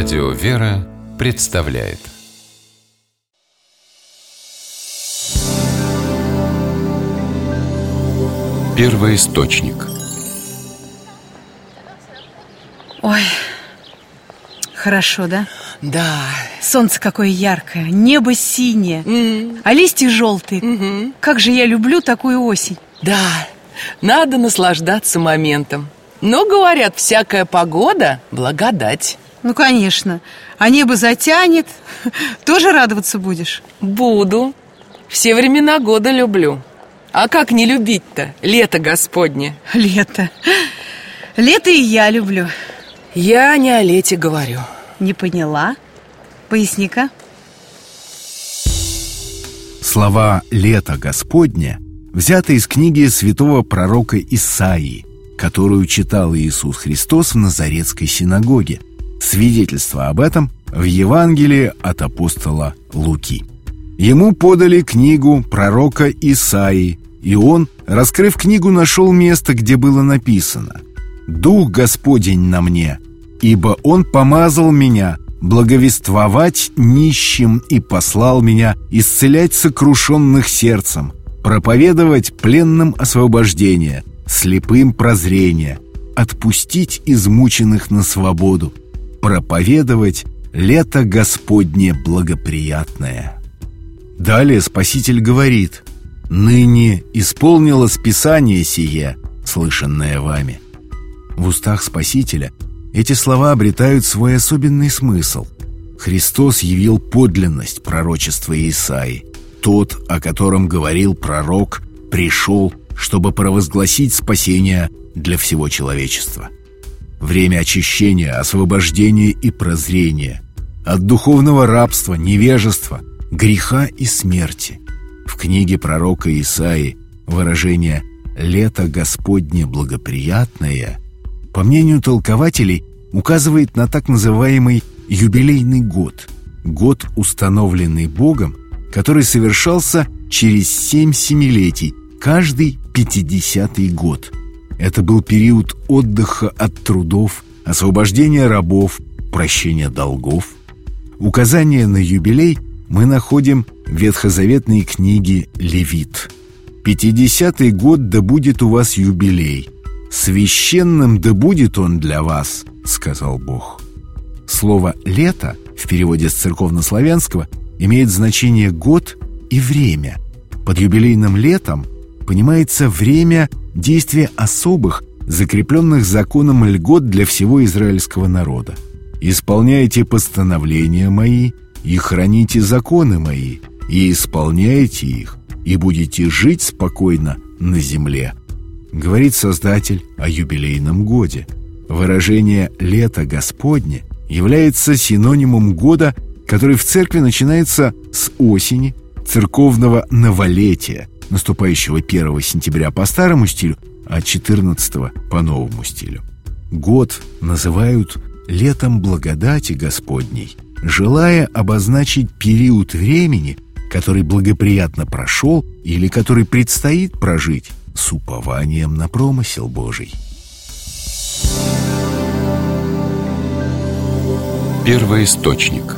Радио «Вера» представляет Первый источник Ой, хорошо, да? Да. Солнце какое яркое, небо синее, а листья желтые. Как же я люблю такую осень. Да, надо наслаждаться моментом. Но, говорят, всякая погода – благодать. Ну, конечно. А небо затянет, тоже радоваться будешь? Буду. Все времена года люблю. А как не любить-то? Лето Господне. Лето. Лето и я люблю. Я не о лете говорю. Не поняла? Поясни-ка. Слова «лето Господне» взяты из книги святого пророка Исаии, которую читал Иисус Христос в Назаретской синагоге. Свидетельство об этом в Евангелии от апостола Луки. Ему подали книгу пророка Исаии, и он, раскрыв книгу, нашел место, где было написано «Дух Господень на мне, ибо Он помазал меня благовествовать нищим и послал меня исцелять сокрушенных сердцем, проповедовать пленным освобождение, слепым прозрение, отпустить измученных на свободу, проповедовать лето Господне благоприятное». Далее Спаситель говорит «Ныне исполнилось Писание сие, слышанное вами». В устах Спасителя эти слова обретают свой особенный смысл. Христос явил подлинность пророчества Исаии. Тот, о котором говорил пророк, пришел, чтобы провозгласить спасение для всего человечества. Время очищения, освобождения и прозрения от духовного рабства, невежества, греха и смерти. В книге пророка Исаии выражение «лето Господне благоприятное» по мнению толкователей, указывает на так называемый юбилейный год, год, установленный Богом, который совершался через семь семилетий, каждый пятидесятый год. Это был период отдыха от трудов, освобождения рабов, прощения долгов. Указание на юбилей мы находим в ветхозаветной книге «Левит». «Пятидесятый год да будет у вас юбилей», «Священным да будет он для вас», — сказал Бог. Слово «лето» в переводе с церковнославянского имеет значение «год» и «время». Под юбилейным летом понимается время действия особых, закрепленных законом льгот для всего израильского народа. «Исполняйте постановления мои и храните законы мои, и исполняйте их, и будете жить спокойно на земле», говорит Создатель о юбилейном годе. Выражение «лето Господне» является синонимом года, который в церкви начинается с осени, церковного новолетия, наступающего 1 сентября по старому стилю, а 14 по новому стилю. Год называют летом благодати Господней, желая обозначить период времени, который благоприятно прошел или который предстоит прожить с упованием на промысел Божий. Первый источник –